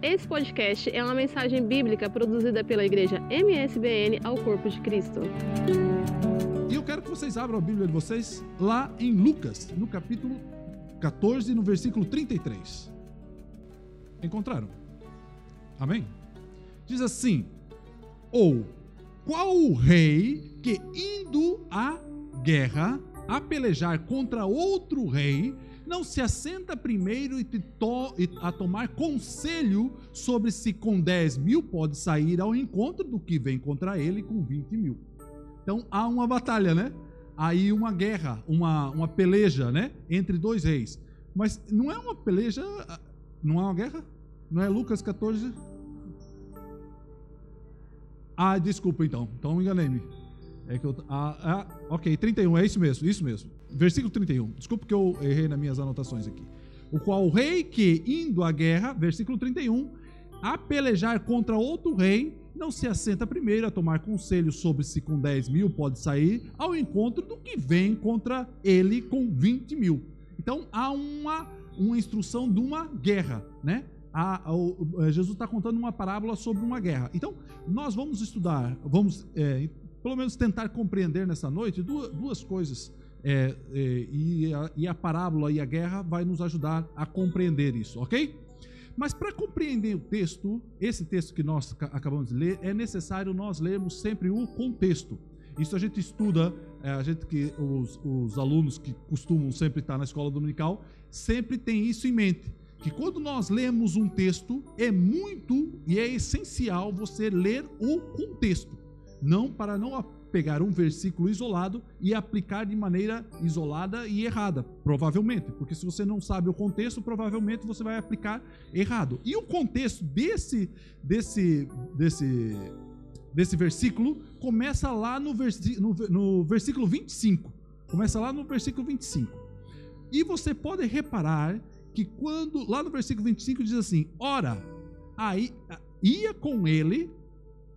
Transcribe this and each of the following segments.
Esse podcast é uma mensagem bíblica produzida pela igreja MSBN ao Corpo de Cristo. E eu quero que vocês abram a Bíblia de vocês lá em Lucas, no capítulo 14, no versículo 33. Encontraram? Amém? Diz assim: Ou qual o rei que indo à guerra a pelejar contra outro rei não se assenta primeiro e, to e a tomar conselho sobre se com 10 mil pode sair ao encontro do que vem contra ele com 20 mil. Então há uma batalha, né? Aí uma guerra, uma, uma peleja, né? Entre dois reis. Mas não é uma peleja, não é uma guerra? Não é Lucas 14? Ah, desculpa então. Então enganei-me. É que eu. Ah, ah, ok, 31, é isso mesmo, isso mesmo. Versículo 31. Desculpa que eu errei nas minhas anotações aqui. O qual o rei que, indo à guerra, versículo 31, a pelejar contra outro rei, não se assenta primeiro a tomar conselho sobre se com 10 mil pode sair ao encontro do que vem contra ele com 20 mil. Então há uma, uma instrução de uma guerra, né? A, a, a, Jesus está contando uma parábola sobre uma guerra. Então, nós vamos estudar, vamos é, pelo menos tentar compreender nessa noite duas, duas coisas. É, é, e, a, e, a, parábola e a guerra vai nos ajudar a compreender isso, ok? Mas para compreender o texto, esse texto que nós acabamos de ler, é necessário nós lermos sempre o contexto. Isso a gente estuda, é, a gente que os, os alunos que costumam sempre estar na escola dominical sempre tem isso em mente que quando nós lemos um texto é muito e é essencial você ler o contexto não para não pegar um versículo isolado e aplicar de maneira isolada e errada, provavelmente, porque se você não sabe o contexto, provavelmente você vai aplicar errado. E o contexto desse desse desse desse versículo começa lá no, versi, no, no versículo 25. Começa lá no versículo 25. E você pode reparar que quando lá no versículo 25 diz assim: "Ora, aí ia com ele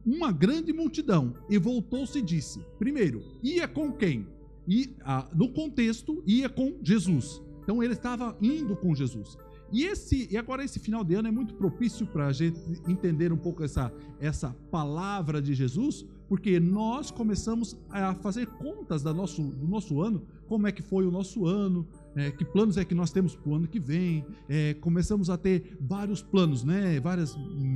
uma grande multidão e voltou-se e disse: primeiro, ia com quem? E ah, no contexto, ia com Jesus. Então ele estava indo com Jesus. E esse e agora esse final de ano é muito propício para a gente entender um pouco essa essa palavra de Jesus, porque nós começamos a fazer contas nosso, do nosso ano, como é que foi o nosso ano, é, que planos é que nós temos para o ano que vem. É, começamos a ter vários planos, né? Vários hum,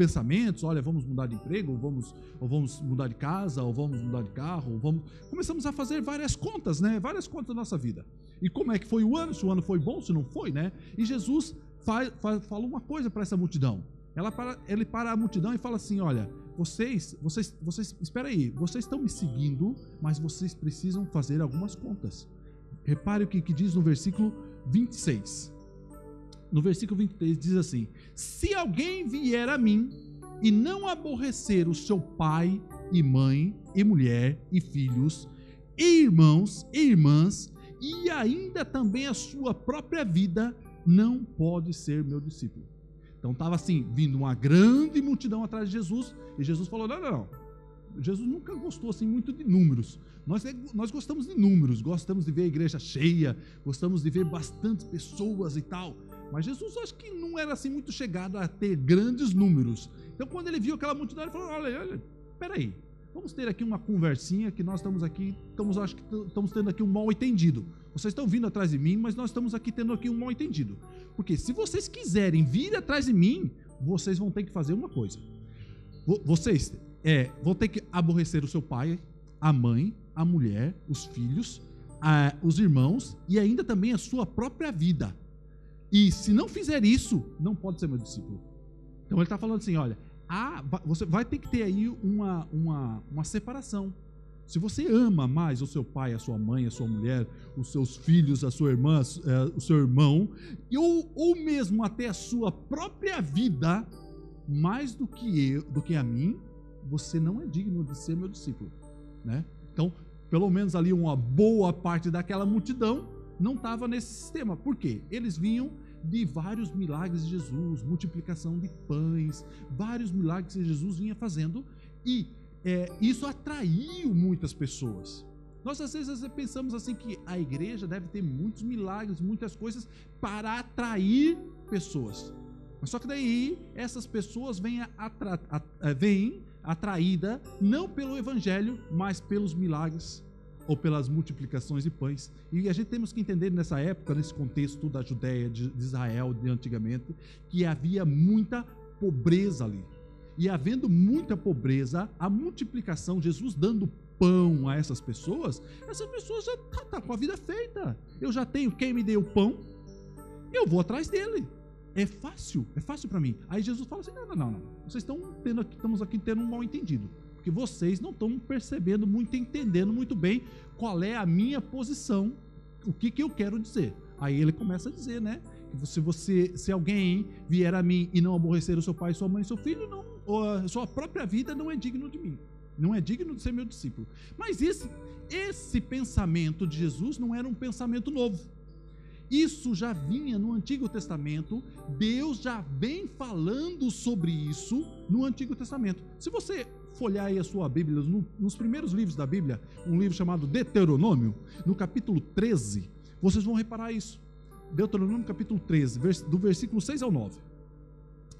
pensamentos. Olha, vamos mudar de emprego, ou vamos, ou vamos mudar de casa, ou vamos mudar de carro, ou vamos. Começamos a fazer várias contas, né? Várias contas da nossa vida. E como é que foi o ano? Se o ano foi bom, se não foi, né? E Jesus faz, faz, fala uma coisa para essa multidão. Ela para, ele para a multidão e fala assim: Olha, vocês, vocês, vocês, espera aí, vocês estão me seguindo, mas vocês precisam fazer algumas contas. Repare o que, que diz no versículo 26. No versículo 23 diz assim: Se alguém vier a mim e não aborrecer o seu pai e mãe e mulher e filhos, e irmãos e irmãs, e ainda também a sua própria vida, não pode ser meu discípulo. Então estava assim, vindo uma grande multidão atrás de Jesus, e Jesus falou: não, não, não. Jesus nunca gostou assim muito de números. Nós, é, nós gostamos de números, gostamos de ver a igreja cheia, gostamos de ver bastantes pessoas e tal. Mas Jesus acho que não era assim muito chegado a ter grandes números. Então quando ele viu aquela multidão, ele falou: olha, olha, peraí, vamos ter aqui uma conversinha que nós estamos aqui, estamos, acho que estamos tendo aqui um mal entendido. Vocês estão vindo atrás de mim, mas nós estamos aqui tendo aqui um mal entendido. Porque se vocês quiserem vir atrás de mim, vocês vão ter que fazer uma coisa. Vocês é, vão ter que aborrecer o seu pai, a mãe, a mulher, os filhos, a, os irmãos e ainda também a sua própria vida. E se não fizer isso, não pode ser meu discípulo. Então ele está falando assim: olha, a, você vai ter que ter aí uma, uma, uma separação. Se você ama mais o seu pai, a sua mãe, a sua mulher, os seus filhos, a sua irmã, é, o seu irmão, ou, ou mesmo até a sua própria vida, mais do que eu, do que a mim, você não é digno de ser meu discípulo, né? Então, pelo menos ali uma boa parte daquela multidão não estava nesse sistema. Por quê? Eles vinham de vários milagres de Jesus, multiplicação de pães, vários milagres que Jesus vinha fazendo e é, isso atraiu muitas pessoas. Nós às vezes pensamos assim que a igreja deve ter muitos milagres, muitas coisas para atrair pessoas. Mas só que daí essas pessoas vêm, atra, vêm atraída não pelo evangelho, mas pelos milagres ou pelas multiplicações de pães. E a gente temos que entender nessa época, nesse contexto da Judéia, de Israel de antigamente, que havia muita pobreza ali. E havendo muita pobreza, a multiplicação, Jesus dando pão a essas pessoas, essas pessoas já tá, tá com a vida feita. Eu já tenho quem me deu pão, eu vou atrás dele. É fácil, é fácil para mim. Aí Jesus fala assim: não, não, não, não. Vocês estão tendo aqui, estamos aqui tendo um mal entendido. Porque vocês não estão percebendo muito, entendendo muito bem qual é a minha posição, o que, que eu quero dizer. Aí ele começa a dizer, né? Se você, se alguém vier a mim e não aborrecer o seu pai, sua mãe, seu filho, não, a sua própria vida não é digno de mim. Não é digno de ser meu discípulo. Mas esse, esse pensamento de Jesus não era um pensamento novo. Isso já vinha no Antigo Testamento, Deus já vem falando sobre isso no Antigo Testamento. Se você folhar aí a sua Bíblia, no, nos primeiros livros da Bíblia, um livro chamado Deuteronômio, no capítulo 13, vocês vão reparar isso. Deuteronômio capítulo 13, do versículo 6 ao 9.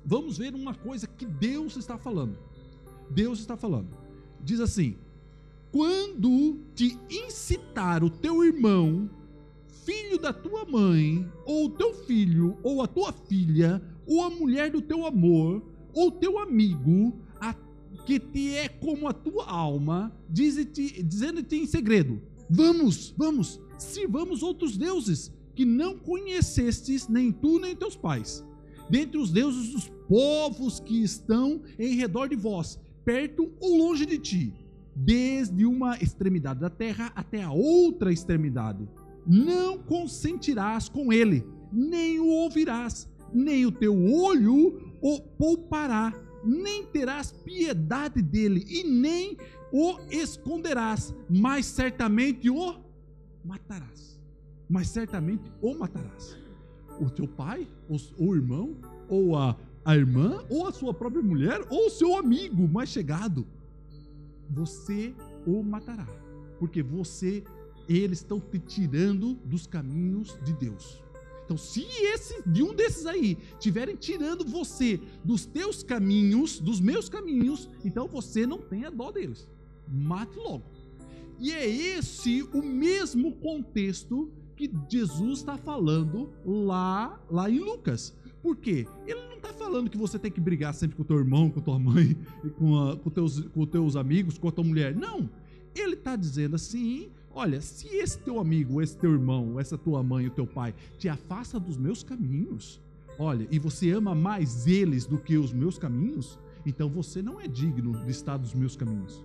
Vamos ver uma coisa que Deus está falando. Deus está falando. Diz assim: Quando te incitar o teu irmão filho da tua mãe, ou o teu filho, ou a tua filha, ou a mulher do teu amor, ou teu amigo, que te é como a tua alma, dizendo-te em segredo: Vamos, vamos, sirvamos outros deuses que não conhecestes nem tu nem teus pais, dentre os deuses dos povos que estão em redor de vós, perto ou longe de ti, desde uma extremidade da terra até a outra extremidade não consentirás com ele, nem o ouvirás, nem o teu olho o poupará, nem terás piedade dele, e nem o esconderás, mas certamente o matarás. Mas certamente o matarás. O teu pai, o irmão, ou a, a irmã, ou a sua própria mulher, ou o seu amigo mais chegado, você o matará, porque você eles estão te tirando dos caminhos de Deus. Então, se esse, de um desses aí estiverem tirando você dos teus caminhos, dos meus caminhos, então você não tenha dó deles. Mate logo. E é esse o mesmo contexto que Jesus está falando lá, lá em Lucas. Por quê? Ele não está falando que você tem que brigar sempre com o teu irmão, com a tua mãe, com, a, com, teus, com teus amigos, com a tua mulher. Não. Ele está dizendo assim Olha, se esse teu amigo, esse teu irmão, essa tua mãe, o teu pai te afasta dos meus caminhos, olha, e você ama mais eles do que os meus caminhos, então você não é digno de estar dos meus caminhos.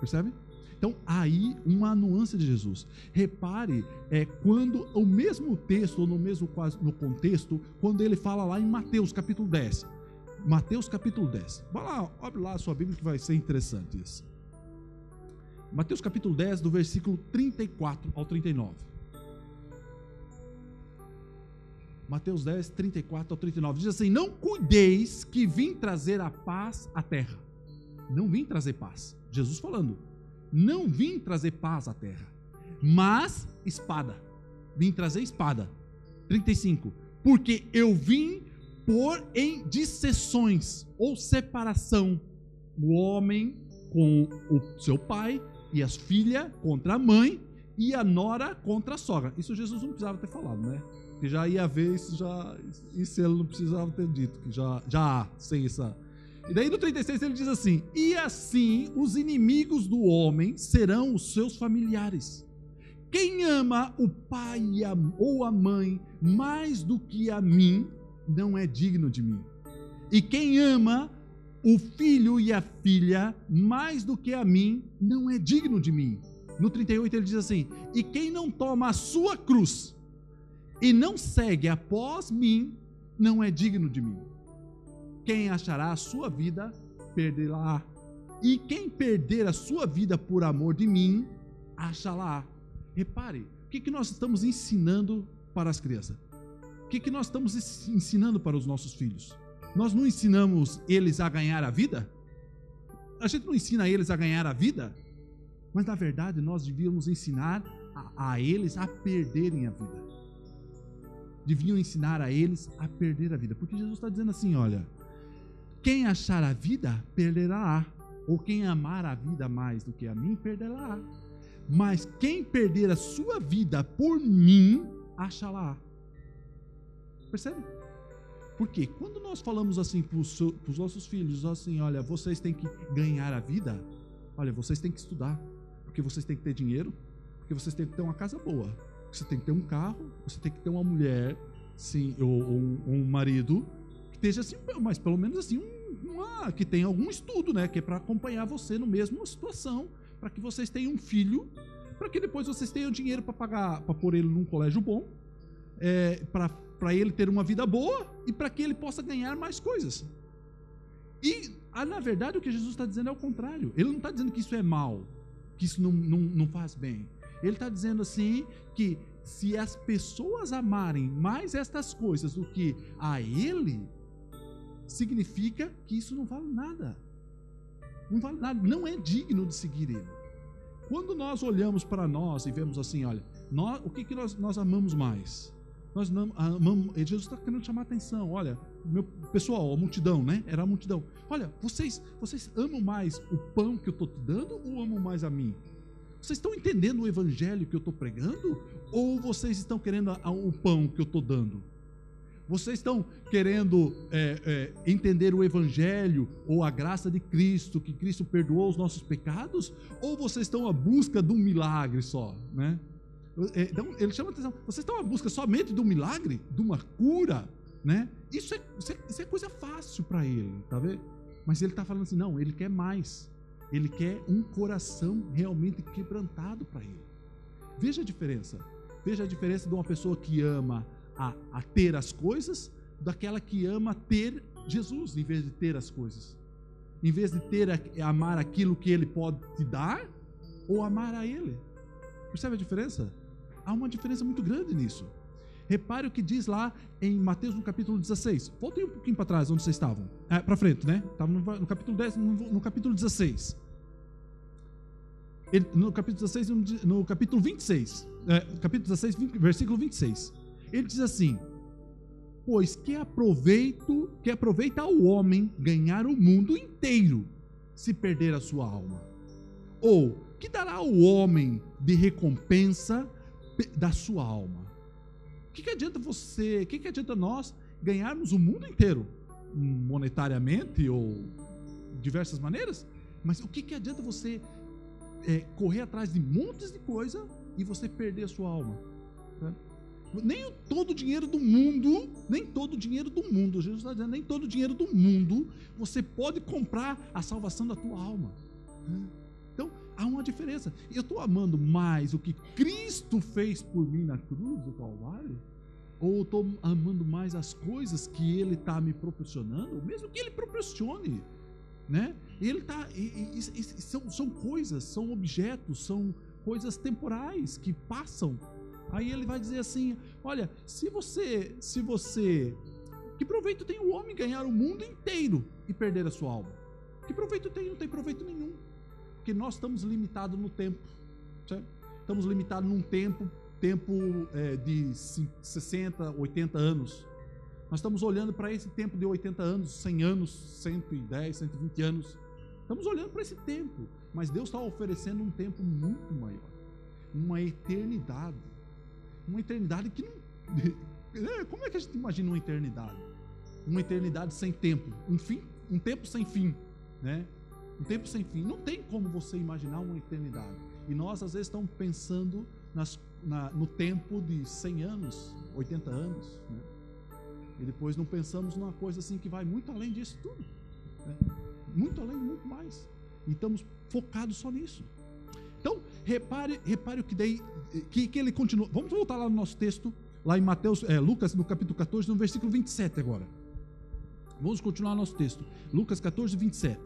Percebe? Então, aí uma nuance de Jesus. Repare, é quando o mesmo texto, ou no mesmo quase no contexto, quando ele fala lá em Mateus capítulo 10. Mateus capítulo 10. Vai lá, abre lá a sua Bíblia que vai ser interessante isso. Mateus capítulo 10, do versículo 34 ao 39. Mateus 10, 34 ao 39. Diz assim: Não cuideis que vim trazer a paz à terra. Não vim trazer paz. Jesus falando. Não vim trazer paz à terra, mas espada. Vim trazer espada. 35. Porque eu vim pôr em disseções ou separação o homem com o seu pai e as filhas contra a mãe e a nora contra a sogra. Isso Jesus não precisava ter falado, né? Que já ia ver isso já isso ele não precisava ter dito, que já já há sem essa. E daí no 36 ele diz assim: "E assim os inimigos do homem serão os seus familiares. Quem ama o pai ou a mãe mais do que a mim, não é digno de mim. E quem ama o filho e a filha, mais do que a mim, não é digno de mim. No 38 ele diz assim: E quem não toma a sua cruz e não segue após mim, não é digno de mim. Quem achará a sua vida, perderá. E quem perder a sua vida por amor de mim, achará. Repare, o que, que nós estamos ensinando para as crianças? O que, que nós estamos ensinando para os nossos filhos? Nós não ensinamos eles a ganhar a vida? A gente não ensina eles a ganhar a vida? Mas na verdade nós devíamos ensinar a, a eles a perderem a vida. deviam ensinar a eles a perder a vida. Porque Jesus está dizendo assim: olha, quem achar a vida, perderá. Ou quem amar a vida mais do que a mim, perderá. Mas quem perder a sua vida por mim, achará. Percebe? Porque quando nós falamos assim para os nossos filhos, assim, olha, vocês têm que ganhar a vida, olha, vocês têm que estudar, porque vocês têm que ter dinheiro, porque vocês têm que ter uma casa boa, você tem que ter um carro, você tem que ter uma mulher, sim, ou, ou um, marido que esteja assim, mas pelo menos assim, um, uma, que tenha algum estudo, né, que é para acompanhar você no mesmo situação, para que vocês tenham um filho, para que depois vocês tenham dinheiro para pagar, para pôr ele num colégio bom, é, para ele ter uma vida boa e para que ele possa ganhar mais coisas. E, ah, na verdade, o que Jesus está dizendo é o contrário. Ele não está dizendo que isso é mal, que isso não, não, não faz bem. Ele está dizendo assim que se as pessoas amarem mais estas coisas do que a Ele, significa que isso não vale nada. Não vale nada, não é digno de seguir Ele. Quando nós olhamos para nós e vemos assim, olha, nós, o que, que nós, nós amamos mais? Nós amamos, Jesus está querendo chamar a atenção. Olha, meu pessoal, a multidão, né? Era a multidão. Olha, vocês, vocês amam mais o pão que eu estou te dando ou amam mais a mim? Vocês estão entendendo o evangelho que eu estou pregando? Ou vocês estão querendo o pão que eu estou dando? Vocês estão querendo é, é, entender o Evangelho ou a graça de Cristo, que Cristo perdoou os nossos pecados? Ou vocês estão à busca de um milagre só? Né? É, então, ele chama atenção: vocês estão à busca somente de um milagre, de uma cura? Né? Isso, é, isso, é, isso é coisa fácil para ele, tá vendo? Mas ele está falando assim: não, ele quer mais. Ele quer um coração realmente quebrantado para ele. Veja a diferença. Veja a diferença de uma pessoa que ama a, a ter as coisas daquela que ama ter Jesus em vez de ter as coisas. Em vez de ter amar aquilo que ele pode te dar ou amar a ele. Percebe a diferença? Há uma diferença muito grande nisso. Repare o que diz lá em Mateus no capítulo 16. Voltem um pouquinho para trás, onde vocês estavam. É, para frente, né? Estavam no, no, capítulo 10, no, no capítulo 16. Ele, no capítulo 16, no, capítulo 26. É, capítulo 16, 20, versículo 26. Ele diz assim: Pois que aproveito, que aproveita ao homem ganhar o mundo inteiro se perder a sua alma? Ou que dará ao homem de recompensa da sua alma? O que, que adianta você, o que, que adianta nós ganharmos o mundo inteiro? Monetariamente ou diversas maneiras? Mas o que, que adianta você é, correr atrás de montes de coisa e você perder a sua alma? Né? nem todo o dinheiro do mundo, nem todo o dinheiro do mundo, Jesus está dizendo, nem todo o dinheiro do mundo você pode comprar a salvação da tua alma. Né? Há uma diferença. Eu estou amando mais o que Cristo fez por mim na cruz do Calvário? Ou estou amando mais as coisas que Ele está me proporcionando? Mesmo que Ele proporcione. Né? Ele tá, e, e, e, são, são coisas, são objetos, são coisas temporais que passam Aí ele vai dizer assim: olha, se você, se você, que proveito tem o homem ganhar o mundo inteiro e perder a sua alma? Que proveito tem? Não tem proveito nenhum, porque nós estamos limitados no tempo, certo? Estamos limitados num tempo, tempo é, de 60, 80 anos. Nós estamos olhando para esse tempo de 80 anos, 100 anos, 110, 120 anos. Estamos olhando para esse tempo, mas Deus está oferecendo um tempo muito maior, uma eternidade uma eternidade que não. É, como é que a gente imagina uma eternidade? Uma eternidade sem tempo, um fim, um tempo sem fim, né? Um tempo sem fim. Não tem como você imaginar uma eternidade. E nós às vezes estamos pensando nas, na, no tempo de 100 anos, 80 anos, né? E depois não pensamos numa coisa assim que vai muito além disso tudo. Né? Muito além, muito mais. E estamos focados só nisso. Então, repare, repare o que daí, que, que ele continua. Vamos voltar lá no nosso texto, lá em Mateus, é, Lucas, no capítulo 14, no versículo 27 agora. Vamos continuar nosso texto. Lucas 14, 27.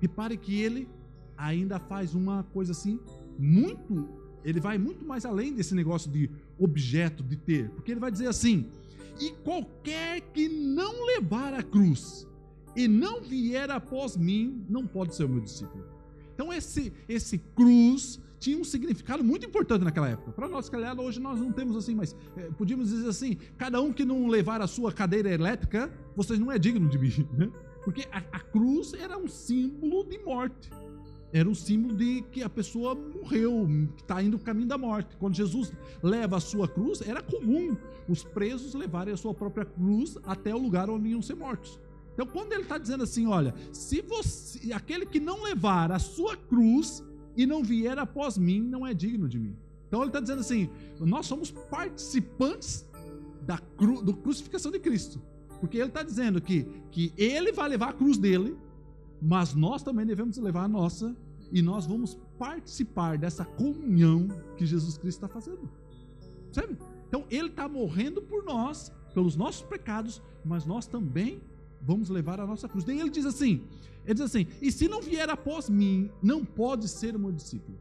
Repare que ele ainda faz uma coisa assim, muito. Ele vai muito mais além desse negócio de objeto, de ter. Porque ele vai dizer assim: E qualquer que não levar a cruz e não vier após mim, não pode ser o meu discípulo. Então esse, esse cruz tinha um significado muito importante naquela época. Para nós, calhar, hoje nós não temos assim, mas é, podíamos dizer assim: cada um que não levar a sua cadeira elétrica, vocês não é digno de mim. Né? Porque a, a cruz era um símbolo de morte. Era um símbolo de que a pessoa morreu, que está indo no caminho da morte. Quando Jesus leva a sua cruz, era comum os presos levarem a sua própria cruz até o lugar onde iam ser mortos. Então, quando ele está dizendo assim, olha, se você, aquele que não levar a sua cruz, e não vier após mim, não é digno de mim. Então ele está dizendo assim: nós somos participantes da cru, do crucificação de Cristo. Porque ele está dizendo que, que ele vai levar a cruz dele, mas nós também devemos levar a nossa, e nós vamos participar dessa comunhão que Jesus Cristo está fazendo. Sabe? Então ele está morrendo por nós, pelos nossos pecados, mas nós também vamos levar a nossa cruz. Daí ele diz assim: ele diz assim: e se não vier após mim, não pode ser o meu discípulo.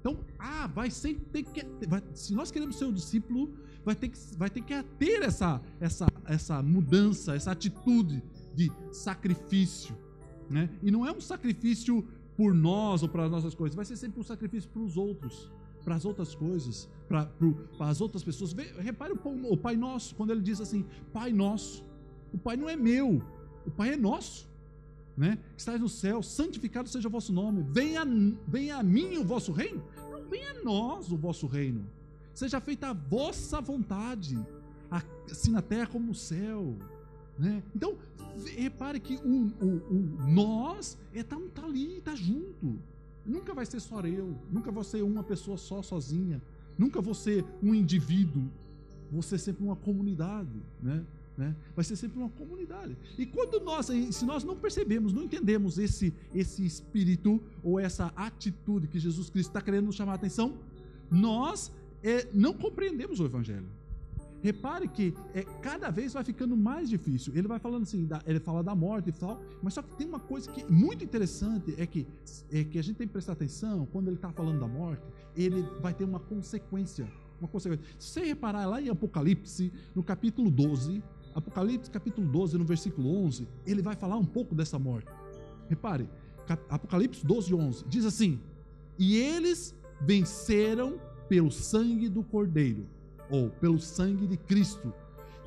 Então, ah, vai ser, ter que, vai, se nós queremos ser o discípulo, vai ter que, vai ter, que ter essa, essa, essa mudança, essa atitude de sacrifício. Né? E não é um sacrifício por nós ou para as nossas coisas, vai ser sempre um sacrifício para os outros, para as outras coisas, para, para as outras pessoas. Repare o Pai Nosso, quando ele diz assim: Pai Nosso. O Pai não é meu, o Pai é nosso né? Estás no céu, santificado seja o vosso nome. Venha, venha a mim o vosso reino. Não venha a nós o vosso reino. Seja feita a vossa vontade, assim na terra como no céu. Né? Então, repare que o, o, o nós é tá, tá ali, tá junto. Nunca vai ser só eu, nunca vou ser uma pessoa só sozinha, nunca vou ser um indivíduo, vou ser sempre uma comunidade, né? Né? Vai ser sempre uma comunidade. E quando nós, se nós não percebemos, não entendemos esse, esse espírito ou essa atitude que Jesus Cristo está querendo nos chamar a atenção, nós é, não compreendemos o Evangelho. Repare que é, cada vez vai ficando mais difícil. Ele vai falando assim, da, ele fala da morte e tal, mas só que tem uma coisa que é muito interessante é que, é que a gente tem que prestar atenção quando ele está falando da morte, ele vai ter uma consequência. Uma consequência. Se você reparar lá em Apocalipse, no capítulo 12, Apocalipse capítulo 12, no versículo 11, ele vai falar um pouco dessa morte. Repare, Apocalipse 12, 11, diz assim: E eles venceram pelo sangue do Cordeiro, ou pelo sangue de Cristo,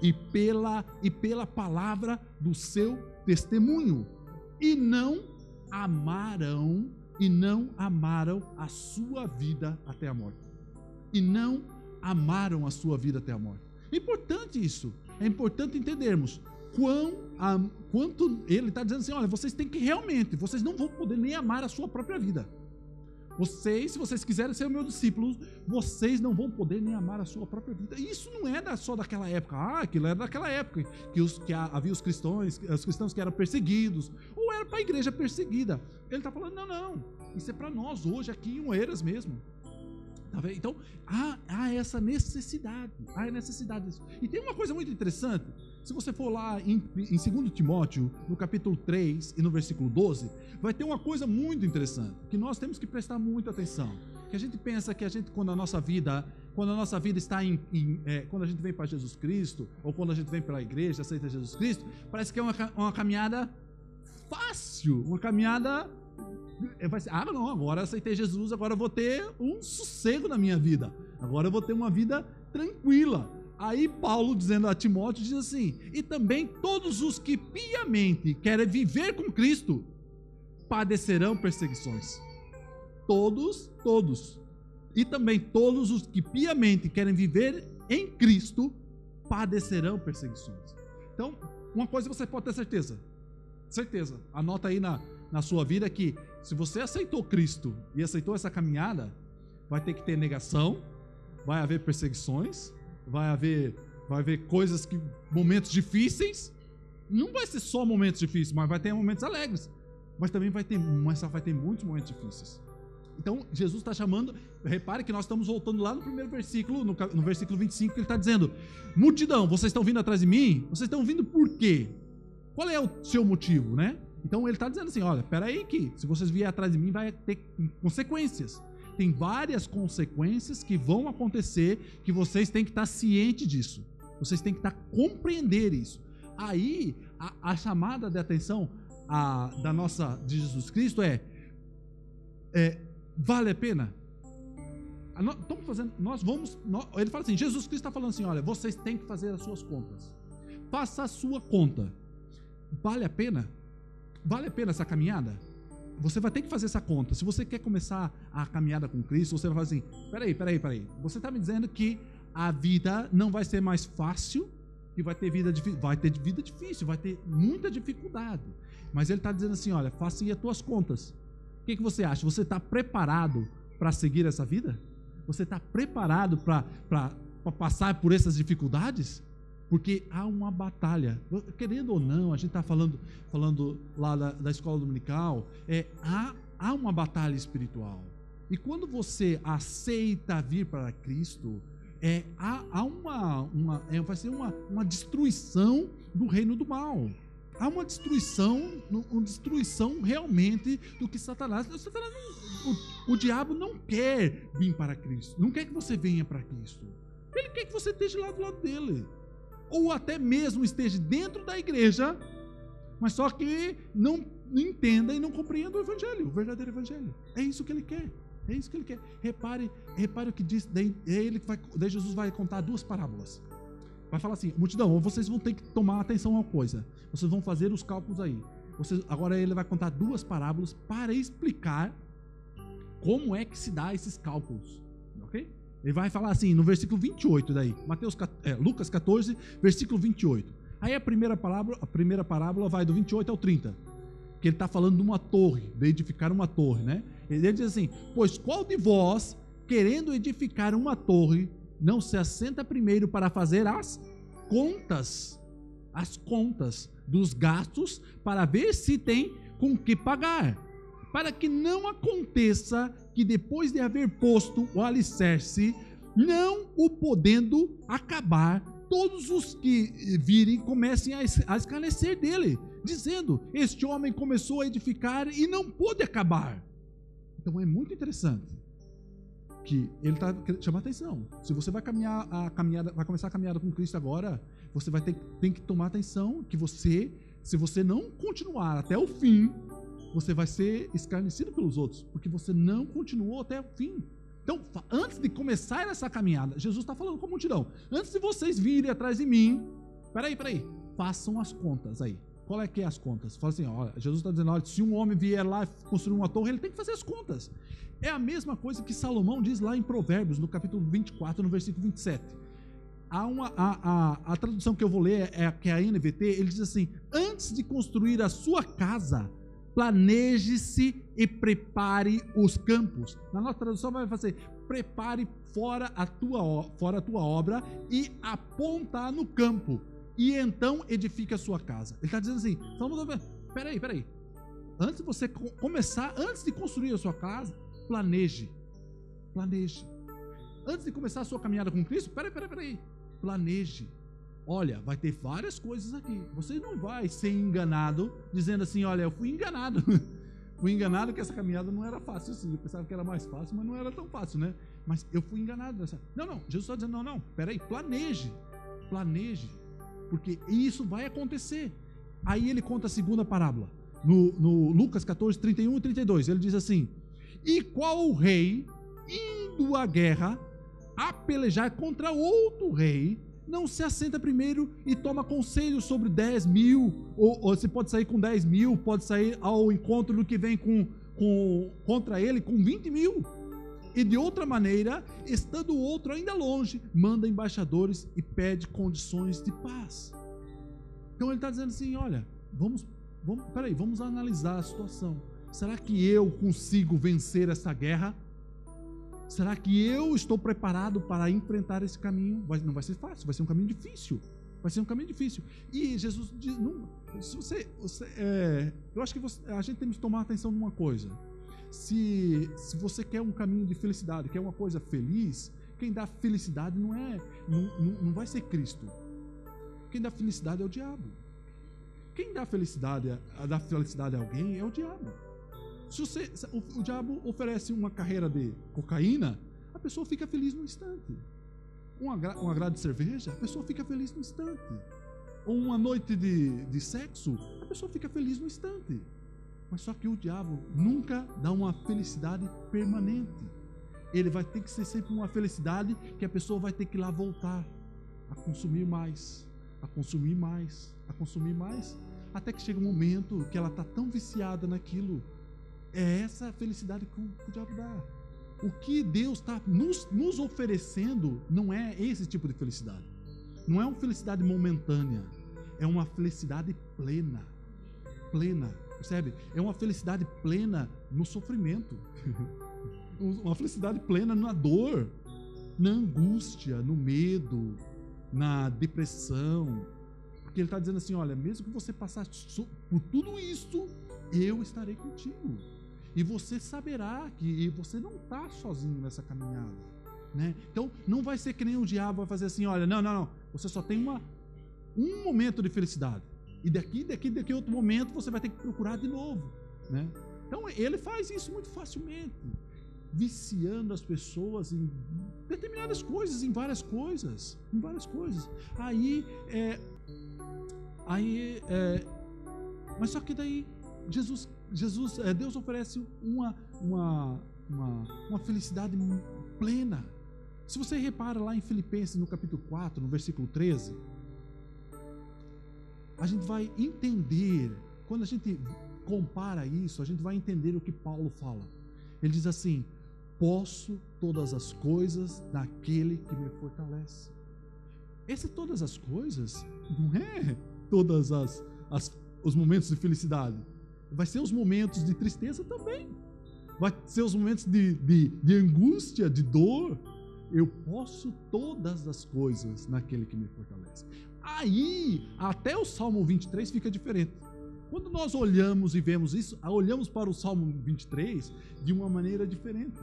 e pela, e pela palavra do seu testemunho, e não amaram, e não amaram a sua vida até a morte. E não amaram a sua vida até a morte. Importante isso é importante entendermos quão, a, quanto ele está dizendo assim: olha, vocês têm que realmente, vocês não vão poder nem amar a sua própria vida. Vocês, se vocês quiserem ser meus discípulos, vocês não vão poder nem amar a sua própria vida. Isso não é só daquela época. Ah, aquilo era daquela época que, os, que havia os cristãos, os cristãos que eram perseguidos, ou era para a igreja perseguida. Ele está falando, não, não. Isso é para nós hoje, aqui em Oeiras mesmo. Tá então, há, há, essa necessidade, há necessidade disso. E tem uma coisa muito interessante, se você for lá em, em 2 Timóteo, no capítulo 3 e no versículo 12, vai ter uma coisa muito interessante, que nós temos que prestar muita atenção. Que a gente pensa que a gente, quando a nossa vida, quando a nossa vida está em, em é, quando a gente vem para Jesus Cristo, ou quando a gente vem para a igreja, aceita Jesus Cristo, parece que é uma, uma caminhada fácil, uma caminhada vai ser, ah, não, agora aceitei Jesus, agora eu vou ter um sossego na minha vida. Agora eu vou ter uma vida tranquila. Aí Paulo, dizendo a Timóteo, diz assim: E também todos os que piamente querem viver com Cristo padecerão perseguições. Todos, todos. E também todos os que piamente querem viver em Cristo padecerão perseguições. Então, uma coisa você pode ter certeza. Certeza. Anota aí na, na sua vida que se você aceitou Cristo e aceitou essa caminhada, vai ter que ter negação, vai haver perseguições, vai haver vai haver coisas que momentos difíceis. Não vai ser só momentos difíceis, mas vai ter momentos alegres. Mas também vai ter, mas vai ter muitos momentos difíceis. Então, Jesus está chamando, repare que nós estamos voltando lá no primeiro versículo, no, no versículo 25, que ele está dizendo: Multidão, vocês estão vindo atrás de mim? Vocês estão vindo por quê? Qual é o seu motivo, né? Então ele está dizendo assim: olha, peraí que se vocês vierem atrás de mim, vai ter consequências. Tem várias consequências que vão acontecer que vocês têm que estar cientes disso. Vocês têm que estar compreender isso. Aí a, a chamada de atenção a, da nossa de Jesus Cristo é é, vale a pena? Estamos fazendo, nós vamos. Nós, ele fala assim: Jesus Cristo está falando assim: olha, vocês têm que fazer as suas contas. Faça a sua conta. Vale a pena? Vale a pena essa caminhada? Você vai ter que fazer essa conta. Se você quer começar a caminhada com Cristo, você vai fazer assim: peraí, peraí, peraí. Você está me dizendo que a vida não vai ser mais fácil, que vai ter vida difícil. Vai ter vida difícil, vai ter muita dificuldade. Mas ele está dizendo assim: olha, faça aí as tuas contas. O que, que você acha? Você está preparado para seguir essa vida? Você está preparado para passar por essas dificuldades? Porque há uma batalha, querendo ou não, a gente está falando, falando lá da, da escola dominical, é, há, há uma batalha espiritual. E quando você aceita vir para Cristo, é, há, há uma, uma é, vai ser uma, uma destruição do reino do mal. Há uma destruição, uma destruição realmente do que Satanás. Satanás o, o diabo não quer vir para Cristo, não quer que você venha para Cristo. Ele quer que você esteja lá do lado dele ou até mesmo esteja dentro da igreja, mas só que não entenda e não compreenda o evangelho, o verdadeiro evangelho. É isso que ele quer. É isso que ele quer. Repare, repare o que diz, daí, é ele vai, daí Jesus vai contar duas parábolas. Vai falar assim, multidão, vocês vão ter que tomar atenção a uma coisa. Vocês vão fazer os cálculos aí. Vocês, agora ele vai contar duas parábolas para explicar como é que se dá esses cálculos. Ele vai falar assim, no versículo 28 daí, Mateus, é, Lucas 14, versículo 28. Aí a primeira parábola, a primeira parábola vai do 28 ao 30. Que ele está falando de uma torre, de edificar uma torre, né? Ele diz assim: Pois qual de vós, querendo edificar uma torre, não se assenta primeiro para fazer as contas, as contas dos gastos, para ver se tem com que pagar, para que não aconteça que depois de haver posto o alicerce, não o podendo acabar, todos os que virem comecem a escarnecer dele, dizendo: Este homem começou a edificar e não pôde acabar. Então é muito interessante que ele está chama atenção. Se você vai caminhar a caminhada, vai começar a caminhada com Cristo agora, você vai ter tem que tomar atenção que você, se você não continuar até o fim, você vai ser escarnecido pelos outros, porque você não continuou até o fim. Então, antes de começar essa caminhada, Jesus está falando com a multidão: antes de vocês virem atrás de mim, peraí, peraí, façam as contas aí. Qual é que é as contas? Fala assim, olha, Jesus está dizendo, olha, se um homem vier lá construir uma torre, ele tem que fazer as contas. É a mesma coisa que Salomão diz lá em Provérbios, no capítulo 24, no versículo 27. Há uma, a, a, a tradução que eu vou ler é, é que é a NVT, ele diz assim: antes de construir a sua casa, planeje-se e prepare os campos. Na nossa tradução vai fazer: prepare fora a tua, fora a tua obra e aponta no campo. E então edifique a sua casa. Ele está dizendo assim: ver. Peraí, peraí. Antes de você começar, antes de construir a sua casa, planeje. Planeje. Antes de começar a sua caminhada com Cristo, peraí, peraí, peraí. Planeje Olha, vai ter várias coisas aqui. Você não vai ser enganado dizendo assim: olha, eu fui enganado. fui enganado que essa caminhada não era fácil assim. Eu pensava que era mais fácil, mas não era tão fácil, né? Mas eu fui enganado nessa. Não, não. Jesus está dizendo: não, não. Peraí, planeje. Planeje. Porque isso vai acontecer. Aí ele conta a segunda parábola. No, no Lucas 14, 31 e 32. Ele diz assim: E qual rei, indo à guerra, a pelejar contra outro rei, não se assenta primeiro e toma conselho sobre 10 mil, ou, ou você pode sair com 10 mil, pode sair ao encontro do que vem com, com, contra ele com 20 mil. E de outra maneira, estando o outro ainda longe, manda embaixadores e pede condições de paz. Então ele está dizendo assim: olha, vamos, vamos, peraí, vamos analisar a situação. Será que eu consigo vencer essa guerra? Será que eu estou preparado para enfrentar esse caminho? Vai, não vai ser fácil, vai ser um caminho difícil. Vai ser um caminho difícil. E Jesus diz: não, se você, você é, eu acho que você, a gente tem que tomar atenção numa coisa. Se, se você quer um caminho de felicidade, quer uma coisa feliz, quem dá felicidade não é, não, não, não vai ser Cristo. Quem dá felicidade é o diabo. Quem dá felicidade, dá felicidade a alguém é o diabo. Se, você, se o, o diabo oferece uma carreira de cocaína, a pessoa fica feliz no instante. Um, agra, um agrado de cerveja, a pessoa fica feliz no instante. Ou uma noite de, de sexo, a pessoa fica feliz no instante. Mas só que o diabo nunca dá uma felicidade permanente. Ele vai ter que ser sempre uma felicidade que a pessoa vai ter que ir lá voltar a consumir mais, a consumir mais, a consumir mais, até que chega um momento que ela está tão viciada naquilo. É essa felicidade que o, que o diabo dá. O que Deus está nos, nos oferecendo não é esse tipo de felicidade. Não é uma felicidade momentânea, é uma felicidade plena. Plena, percebe? É uma felicidade plena no sofrimento. uma felicidade plena na dor, na angústia, no medo, na depressão. Porque ele está dizendo assim: olha, mesmo que você passar por tudo isso, eu estarei contigo. E você saberá que você não está sozinho nessa caminhada. Né? Então, não vai ser que nem o diabo vai fazer assim: olha, não, não, não, você só tem uma, um momento de felicidade. E daqui, daqui, daqui outro momento você vai ter que procurar de novo. Né? Então, ele faz isso muito facilmente viciando as pessoas em determinadas coisas, em várias coisas, em várias coisas. Aí, é, aí, é, mas só que daí Jesus, Jesus, é, Deus oferece uma, uma, uma, uma felicidade plena. Se você repara lá em Filipenses no capítulo 4, no versículo 13, a gente vai entender, quando a gente compara isso, a gente vai entender o que Paulo fala. Ele diz assim: posso todas as coisas naquele que me fortalece. Esse todas as coisas não é todas as, as os momentos de felicidade. Vai ser os momentos de tristeza também. Vai ser os momentos de, de, de angústia, de dor. Eu posso todas as coisas naquele que me fortalece. Aí, até o Salmo 23 fica diferente. Quando nós olhamos e vemos isso, olhamos para o Salmo 23 de uma maneira diferente.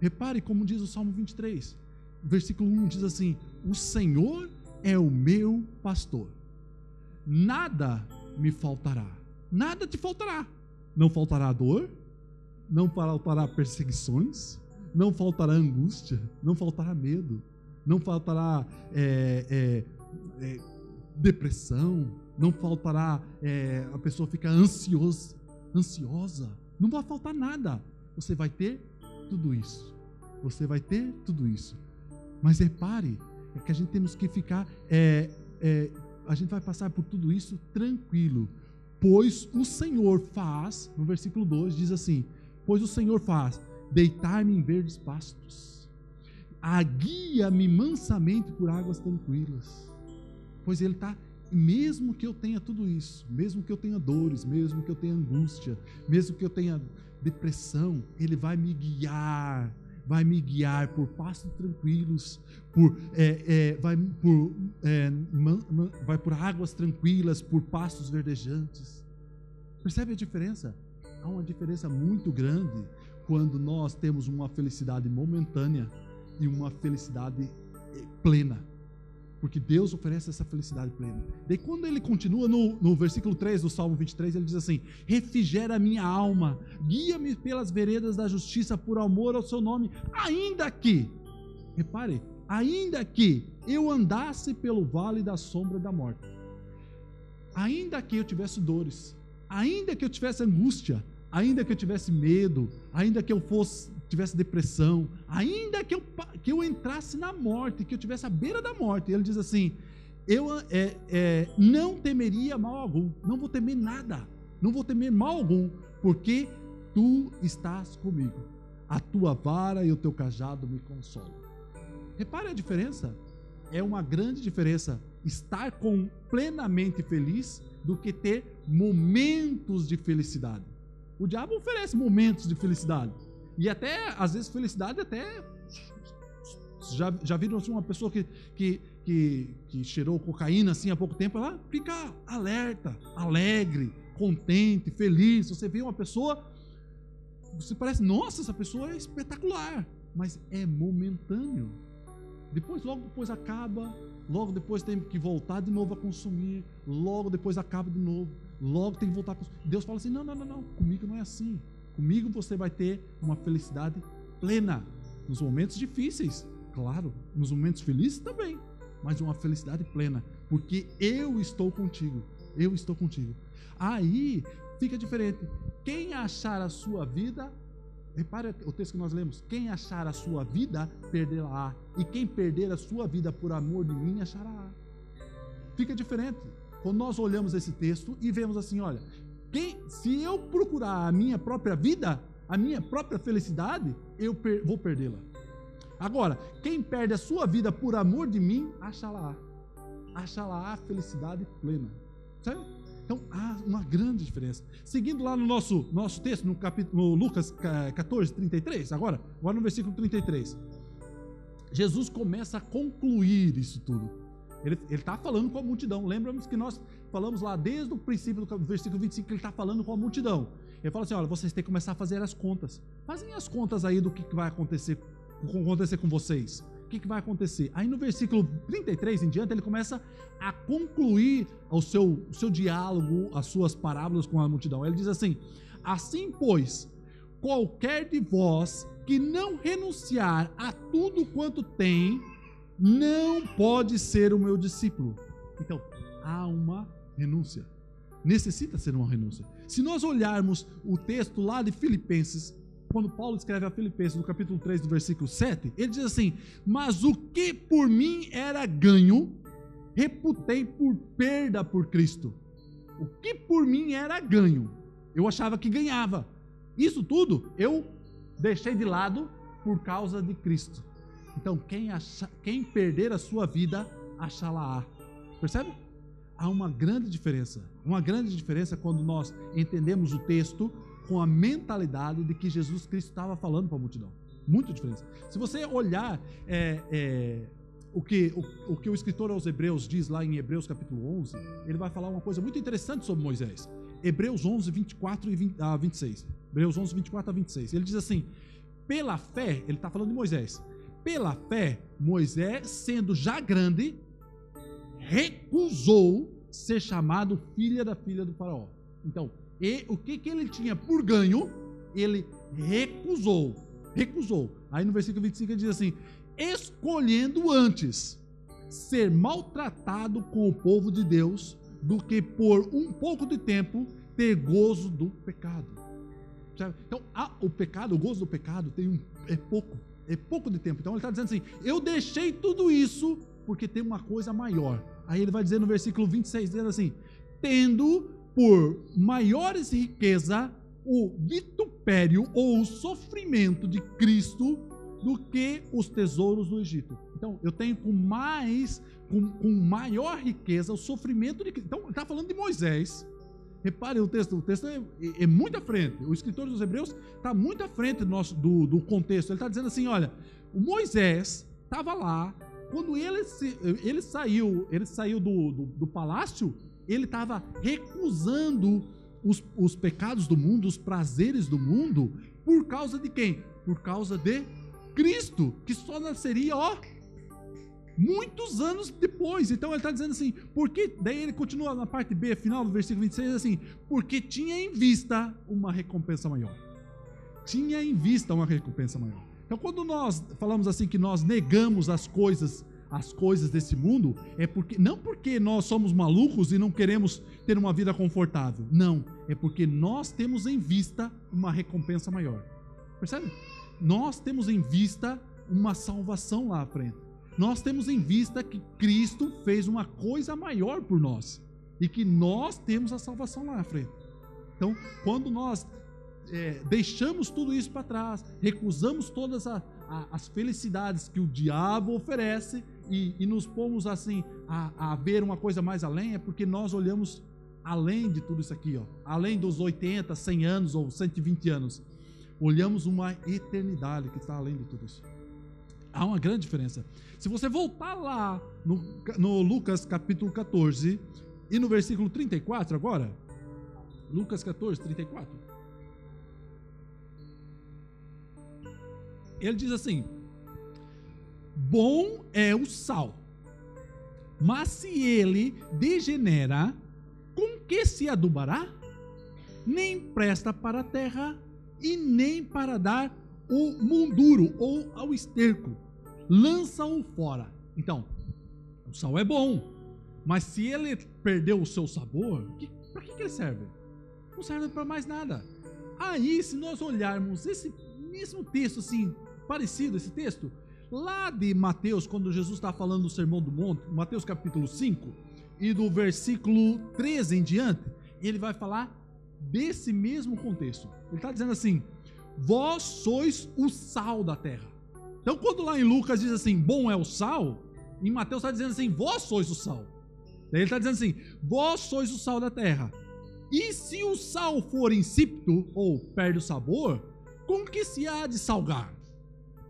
Repare como diz o Salmo 23, versículo 1 diz assim: O Senhor é o meu pastor, nada me faltará, nada te faltará. Não faltará dor, não faltará perseguições, não faltará angústia, não faltará medo, não faltará é, é, é, depressão, não faltará é, a pessoa ficar ansiosa, ansiosa, não vai faltar nada. Você vai ter tudo isso. Você vai ter tudo isso. Mas repare, é que a gente temos que ficar, é, é, a gente vai passar por tudo isso tranquilo, pois o Senhor faz, no versículo 2 diz assim: Pois o Senhor faz deitar-me em verdes pastos, aguia-me mansamente por águas tranquilas. Pois Ele está mesmo que eu tenha tudo isso, mesmo que eu tenha dores, mesmo que eu tenha angústia, mesmo que eu tenha depressão, Ele vai me guiar, vai me guiar por pastos tranquilos, por, é, é, vai, por, é, man, man, vai por águas tranquilas, por pastos verdejantes. Percebe a diferença? Há uma diferença muito grande quando nós temos uma felicidade momentânea e uma felicidade eh, plena porque Deus oferece essa felicidade plena. Daí, quando ele continua no, no versículo 3 do Salmo 23, ele diz assim: Refrigera minha alma, guia-me pelas veredas da justiça por amor ao seu nome, ainda que, repare, ainda que eu andasse pelo vale da sombra da morte, ainda que eu tivesse dores, ainda que eu tivesse angústia, ainda que eu tivesse medo, ainda que eu fosse tivesse depressão, ainda que eu, que eu entrasse na morte, que eu tivesse à beira da morte, ele diz assim: eu é, é, não temeria mal algum, não vou temer nada, não vou temer mal algum, porque tu estás comigo, a tua vara e o teu cajado me consolam. Repare a diferença, é uma grande diferença estar com plenamente feliz do que ter momentos de felicidade. O diabo oferece momentos de felicidade. E até, às vezes, felicidade até. Já, já viram assim, uma pessoa que, que, que, que cheirou cocaína assim há pouco tempo, ela fica alerta, alegre, contente, feliz. Você vê uma pessoa, você parece, nossa, essa pessoa é espetacular, mas é momentâneo. Depois, logo depois acaba, logo depois tem que voltar de novo a consumir, logo depois acaba de novo, logo tem que voltar a consumir. Deus fala assim: não, não, não, não, comigo não é assim. Comigo você vai ter uma felicidade plena. Nos momentos difíceis, claro. Nos momentos felizes também. Mas uma felicidade plena. Porque eu estou contigo. Eu estou contigo. Aí fica diferente. Quem achar a sua vida, repare o texto que nós lemos: quem achar a sua vida, perderá. E quem perder a sua vida por amor de mim, achará. Fica diferente. Quando nós olhamos esse texto e vemos assim: olha, se eu procurar a minha própria vida, a minha própria felicidade, eu per, vou perdê-la. Agora, quem perde a sua vida por amor de mim, acha lá. Acha lá a felicidade plena. Certo? Então há uma grande diferença. Seguindo lá no nosso, nosso texto, no, capítulo, no Lucas 14, 33, agora, agora no versículo 33. Jesus começa a concluir isso tudo. Ele está falando com a multidão. Lembramos que nós falamos lá desde o princípio do versículo 25 que ele está falando com a multidão. Ele fala assim: olha, vocês têm que começar a fazer as contas. Fazem as contas aí do que, que vai acontecer, acontecer com vocês o que, que vai acontecer? Aí no versículo 33 em diante, ele começa a concluir o seu, o seu diálogo, as suas parábolas com a multidão. Ele diz assim: Assim, pois, qualquer de vós que não renunciar a tudo quanto tem, não pode ser o meu discípulo. Então, há uma renúncia. Necessita ser uma renúncia. Se nós olharmos o texto lá de Filipenses, quando Paulo escreve a Filipenses, no capítulo 3, do versículo 7, ele diz assim: Mas o que por mim era ganho, reputei por perda por Cristo. O que por mim era ganho, eu achava que ganhava. Isso tudo eu deixei de lado por causa de Cristo. Então, quem, quem perder a sua vida, achá-la-á. Percebe? Há uma grande diferença. Uma grande diferença quando nós entendemos o texto com a mentalidade de que Jesus Cristo estava falando para a multidão. Muito diferença. Se você olhar é, é, o, que, o, o, que o escritor aos Hebreus diz lá em Hebreus capítulo 11, ele vai falar uma coisa muito interessante sobre Moisés. Hebreus 11, 24 e 20, a 26. Hebreus 11, 24 a 26. Ele diz assim: pela fé, ele está falando de Moisés. Pela fé, Moisés, sendo já grande, recusou ser chamado filha da filha do faraó. Então, e o que, que ele tinha por ganho, ele recusou. Recusou. Aí no versículo 25 ele diz assim: escolhendo antes ser maltratado com o povo de Deus do que por um pouco de tempo ter gozo do pecado. Então, o pecado, o gozo do pecado tem um, é pouco, é pouco de tempo. Então ele está dizendo assim: eu deixei tudo isso porque tem uma coisa maior. Aí ele vai dizer no versículo 26, dizendo assim: tendo por maiores riqueza o vitupério ou o sofrimento de Cristo do que os tesouros do Egito. Então, eu tenho com mais, com, com maior riqueza o sofrimento de Cristo. Então, está falando de Moisés. Repare o texto, o texto é, é, é muito à frente. O escritor dos Hebreus está muito à frente do, nosso, do, do contexto. Ele está dizendo assim: olha, o Moisés estava lá, quando ele, se, ele saiu, ele saiu do, do, do palácio, ele estava recusando os, os pecados do mundo, os prazeres do mundo, por causa de quem? Por causa de Cristo, que só nasceria, ó, muitos anos depois. Então ele está dizendo assim, porque daí ele continua na parte B, final do versículo 26, assim, porque tinha em vista uma recompensa maior. Tinha em vista uma recompensa maior. Então quando nós falamos assim que nós negamos as coisas as coisas desse mundo é porque não porque nós somos malucos e não queremos ter uma vida confortável. Não, é porque nós temos em vista uma recompensa maior. Percebe? Nós temos em vista uma salvação lá à frente. Nós temos em vista que Cristo fez uma coisa maior por nós e que nós temos a salvação lá à frente. Então, quando nós é, deixamos tudo isso para trás, recusamos todas a, a, as felicidades que o diabo oferece e, e nos pomos assim a, a, ver uma coisa mais além, é porque nós olhamos além de tudo isso aqui, ó, além dos 80, 100 anos ou 120 anos. Olhamos uma eternidade que está além de tudo isso. Há uma grande diferença. Se você voltar lá no, no Lucas capítulo 14 e no versículo 34 agora, Lucas 14, 34. Ele diz assim: Bom é o sal, mas se ele degenera, com que se adubará? Nem presta para a terra e nem para dar o munduro ou ao esterco. Lança-o fora. Então, o sal é bom, mas se ele perdeu o seu sabor, para que, que ele serve? Não serve para mais nada. Aí, se nós olharmos esse mesmo texto, assim, parecido esse texto, lá de Mateus, quando Jesus está falando do Sermão do Monte, Mateus capítulo 5, e do versículo 13 em diante, ele vai falar desse mesmo contexto. Ele está dizendo assim: Vós sois o sal da terra. Então, quando lá em Lucas diz assim, bom é o sal, em Mateus está dizendo assim, vós sois o sal. Ele está dizendo assim, vós sois o sal da terra. E se o sal for insípido ou perde o sabor, com que se há de salgar?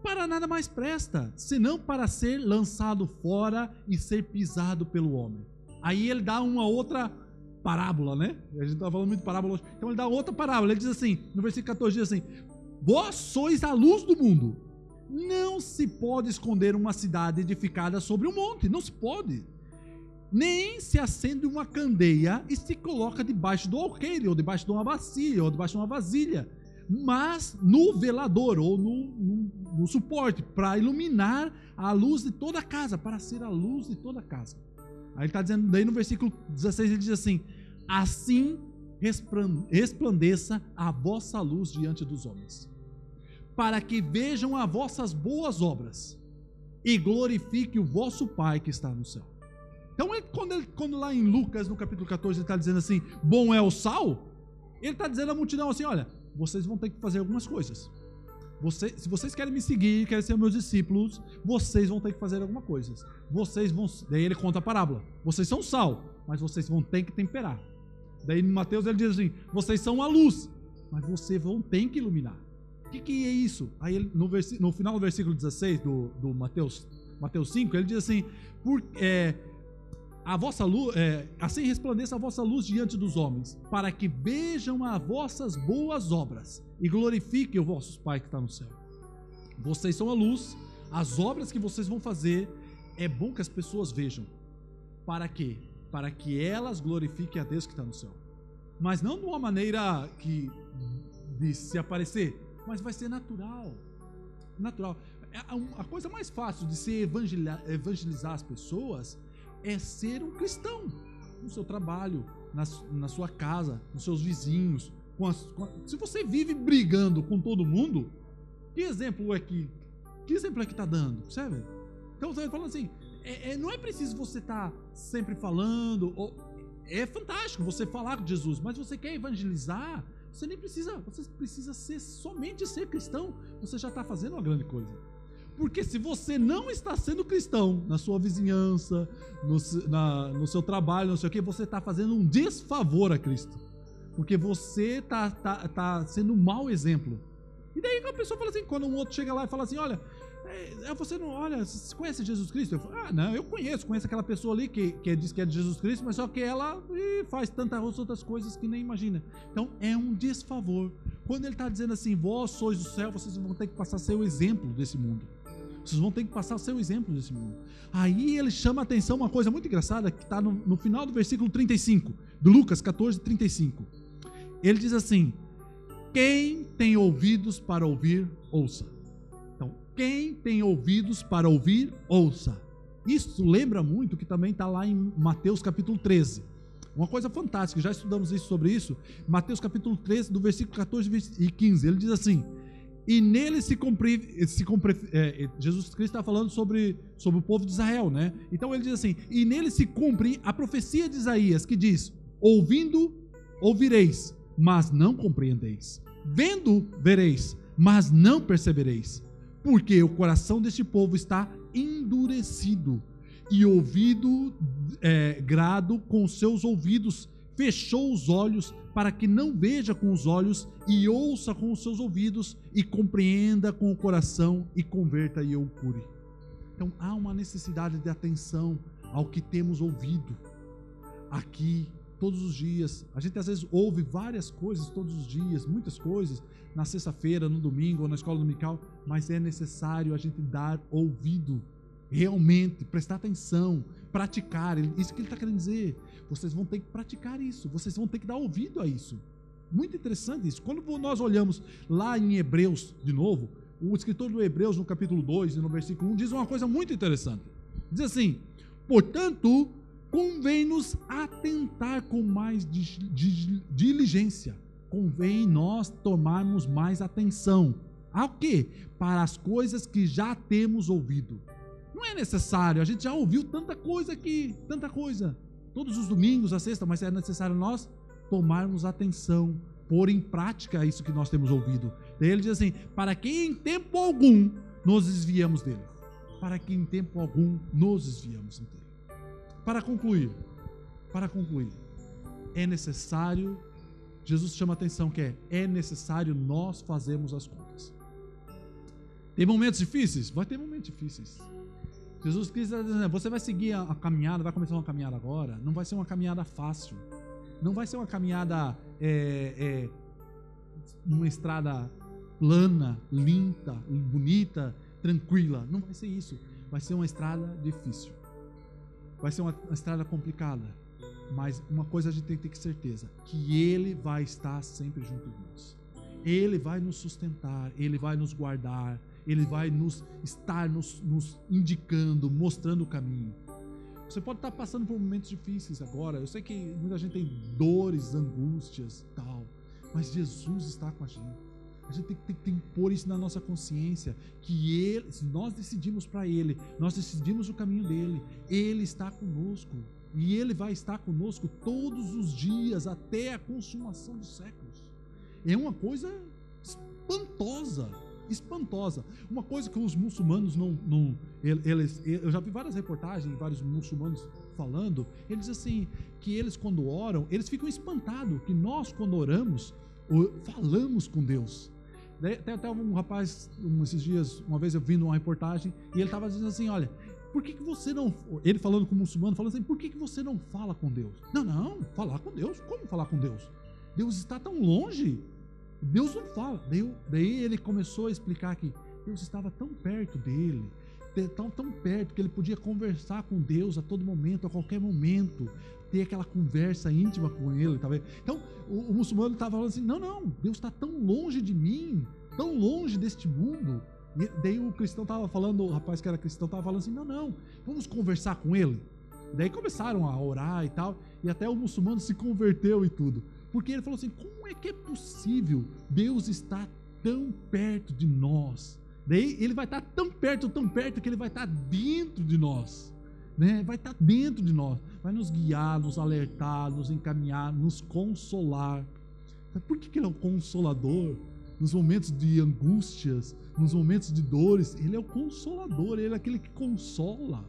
Para nada mais presta, senão para ser lançado fora e ser pisado pelo homem. Aí ele dá uma outra parábola, né? A gente está falando muito de parábola hoje. Então ele dá outra parábola. Ele diz assim, no versículo 14, diz assim: Vós sois a luz do mundo. Não se pode esconder uma cidade edificada sobre um monte. Não se pode. Nem se acende uma candeia e se coloca debaixo do alqueire, ou debaixo de uma bacia, ou debaixo de uma vasilha. Mas no velador, ou no, no, no suporte, para iluminar a luz de toda a casa, para ser a luz de toda a casa. Aí ele está dizendo, daí no versículo 16 ele diz assim: Assim resplandeça a vossa luz diante dos homens, para que vejam as vossas boas obras e glorifique o vosso Pai que está no céu. Então, ele, quando, ele, quando lá em Lucas, no capítulo 14, ele está dizendo assim: bom é o sal, ele está dizendo à multidão assim: olha, vocês vão ter que fazer algumas coisas. Você, se vocês querem me seguir, querem ser meus discípulos, vocês vão ter que fazer alguma coisa. Vocês vão. Daí ele conta a parábola. Vocês são sal, mas vocês vão ter que temperar. Daí em Mateus ele diz assim: vocês são a luz, mas vocês vão ter que iluminar. O que, que é isso? Aí ele, no, no, final do versículo 16 do, do Mateus, Mateus 5, ele diz assim: por, é, a vossa luz, é, assim resplandeça a vossa luz diante dos homens, para que vejam as vossas boas obras e glorifiquem o vosso Pai que está no céu. Vocês são a luz, as obras que vocês vão fazer é bom que as pessoas vejam. Para quê? Para que elas glorifiquem a Deus que está no céu. Mas não de uma maneira que de se aparecer, mas vai ser natural. Natural. É, a coisa mais fácil de se evangelizar, as pessoas é ser um cristão no seu trabalho, na, na sua casa, nos seus vizinhos. Com as, com, se você vive brigando com todo mundo, que exemplo é que que exemplo é que está dando, percebe? Então você falando assim, é, é, não é preciso você estar tá sempre falando, ou, é fantástico você falar com Jesus, mas você quer evangelizar, você nem precisa, você precisa ser somente ser cristão, você já está fazendo uma grande coisa. Porque se você não está sendo cristão na sua vizinhança, no, na, no seu trabalho, não sei o que, você está fazendo um desfavor a Cristo. Porque você está tá, tá sendo um mau exemplo. E daí a pessoa fala assim, quando um outro chega lá e fala assim, olha, você não, olha, você conhece Jesus Cristo? Eu falo, ah, não, eu conheço, conheço aquela pessoa ali que, que diz que é de Jesus Cristo, mas só que ela faz tantas outras coisas que nem imagina. Então é um desfavor. Quando ele está dizendo assim, vós sois do céu, vocês vão ter que passar o exemplo desse mundo. Vocês vão ter que passar seu exemplo nesse mundo. Aí ele chama a atenção uma coisa muito engraçada que está no, no, final do versículo 35, do Lucas 14, 35. Ele diz assim: Quem tem ouvidos para ouvir, ouça. Quem tem ouvidos para ouvir, ouça. Isso lembra muito que também está lá em Mateus capítulo 13. Uma coisa fantástica, já estudamos isso sobre isso. Mateus capítulo 13, do versículo 14 e 15. Ele diz assim: e nele se cumpre, se cumpre é, Jesus Cristo está falando sobre, sobre o povo de Israel, né? Então ele diz assim: e nele se cumpre a profecia de Isaías que diz: ouvindo ouvireis, mas não compreendeis, vendo vereis, mas não percebereis, porque o coração deste povo está endurecido e ouvido é, grado com seus ouvidos fechou os olhos para que não veja com os olhos e ouça com os seus ouvidos e compreenda com o coração e converta e eu cure. Então há uma necessidade de atenção ao que temos ouvido aqui todos os dias. A gente às vezes ouve várias coisas todos os dias, muitas coisas, na sexta-feira, no domingo ou na escola dominical, mas é necessário a gente dar ouvido realmente, prestar atenção, praticar. Isso que ele está querendo dizer. Vocês vão ter que praticar isso, vocês vão ter que dar ouvido a isso. Muito interessante isso. Quando nós olhamos lá em Hebreus, de novo, o escritor do Hebreus, no capítulo 2 e no versículo 1, diz uma coisa muito interessante. Diz assim: Portanto, convém-nos atentar com mais diligência. Convém nós tomarmos mais atenção. Ao quê? Para as coisas que já temos ouvido. Não é necessário, a gente já ouviu tanta coisa aqui, tanta coisa. Todos os domingos, a sexta, mas é necessário nós tomarmos atenção, pôr em prática isso que nós temos ouvido. Daí ele diz assim: para que em tempo algum nos desviamos dele. Para que em tempo algum nos desviamos dele. Para concluir, para concluir, é necessário, Jesus chama a atenção que é, é necessário nós fazermos as contas. Tem momentos difíceis? Vai ter momentos difíceis. Jesus Cristo está dizendo, você vai seguir a, caminhada, vai começar uma caminhada agora, não vai ser uma caminhada fácil. Não vai ser uma caminhada, é, é, uma estrada plana, limpa, bonita, tranquila. Não vai ser isso. Vai ser uma estrada difícil. Vai ser uma, uma estrada complicada. Mas uma coisa a gente tem que ter certeza: que Ele vai estar sempre junto de nós. Ele vai nos sustentar, Ele vai nos guardar, Ele vai nos estar nos, nos indicando, mostrando o caminho. Você pode estar passando por momentos difíceis agora. Eu sei que muita gente tem dores, angústias, tal, mas Jesus está com a gente. A gente tem, tem, tem que pôr isso na nossa consciência, que ele, nós decidimos para Ele, nós decidimos o caminho dele, Ele está conosco. E Ele vai estar conosco todos os dias, até a consumação dos séculos. É uma coisa espantosa, espantosa. Uma coisa que os muçulmanos não, não eles, eu já vi várias reportagens, vários muçulmanos falando, eles assim, que eles quando oram, eles ficam espantados que nós quando oramos, falamos com Deus. Tem até um rapaz, um, esses dias, uma vez eu vi numa reportagem, e ele estava dizendo assim: olha, por que, que você não. Ele falando com o muçulmano, falando assim: por que, que você não fala com Deus? Não, não, falar com Deus? Como falar com Deus? Deus está tão longe. Deus não fala. Daí, daí ele começou a explicar que Deus estava tão perto dele, tão, tão perto que ele podia conversar com Deus a todo momento, a qualquer momento, ter aquela conversa íntima com ele, tá vendo? Então, o, o muçulmano estava falando assim: não, não, Deus está tão longe de mim, tão longe deste mundo. E daí o cristão estava falando, o rapaz que era cristão estava falando assim: não, não, vamos conversar com ele. Daí começaram a orar e tal, e até o muçulmano se converteu e tudo. Porque ele falou assim: como é que é possível Deus estar tão perto de nós? Daí ele vai estar tão perto, tão perto, que ele vai estar dentro de nós. Né? Vai estar dentro de nós, vai nos guiar, nos alertar, nos encaminhar, nos consolar. Por que, que ele é o consolador? Nos momentos de angústias, nos momentos de dores, ele é o consolador, ele é aquele que consola.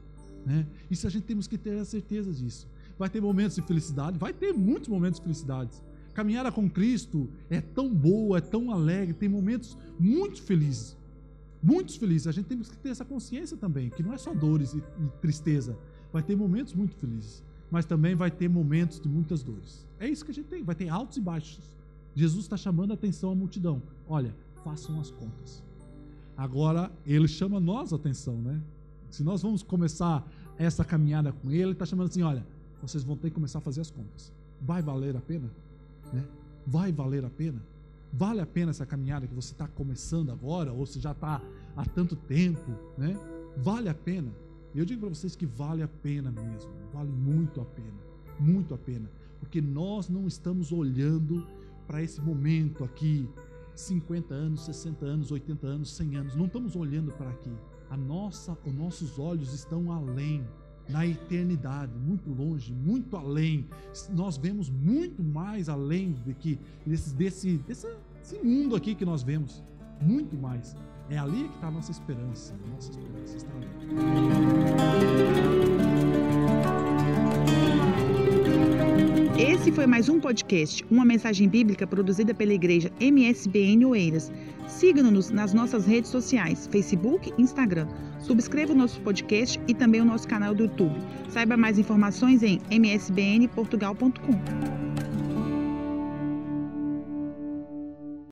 Né? Isso a gente temos que ter a certeza disso. Vai ter momentos de felicidade, vai ter muitos momentos de felicidade. Caminhar com Cristo é tão boa, é tão alegre, tem momentos muito felizes muitos felizes. A gente tem que ter essa consciência também, que não é só dores e, e tristeza. Vai ter momentos muito felizes, mas também vai ter momentos de muitas dores. É isso que a gente tem, vai ter altos e baixos. Jesus está chamando a atenção à multidão. Olha, façam as contas. Agora, ele chama nós a atenção, né? Se nós vamos começar essa caminhada com ele, ele está chamando assim: olha, vocês vão ter que começar a fazer as contas. Vai valer a pena? Né? Vai valer a pena? Vale a pena essa caminhada que você está começando agora, ou se já está há tanto tempo, né? Vale a pena. Eu digo para vocês que vale a pena mesmo, vale muito a pena, muito a pena, porque nós não estamos olhando para esse momento aqui, 50 anos, 60 anos, 80 anos, 100 anos, não estamos olhando para aqui. A nossa, os nossos olhos estão além na eternidade, muito longe, muito além. Nós vemos muito mais além de que desse, desse, desse mundo aqui que nós vemos, muito mais. É ali que está a nossa esperança. A nossa esperança está ali. Esse foi mais um podcast, uma mensagem bíblica produzida pela igreja MSBN Oeiras. Siga-nos nas nossas redes sociais, Facebook e Instagram. Subscreva o nosso podcast e também o nosso canal do YouTube. Saiba mais informações em msbnportugal.com.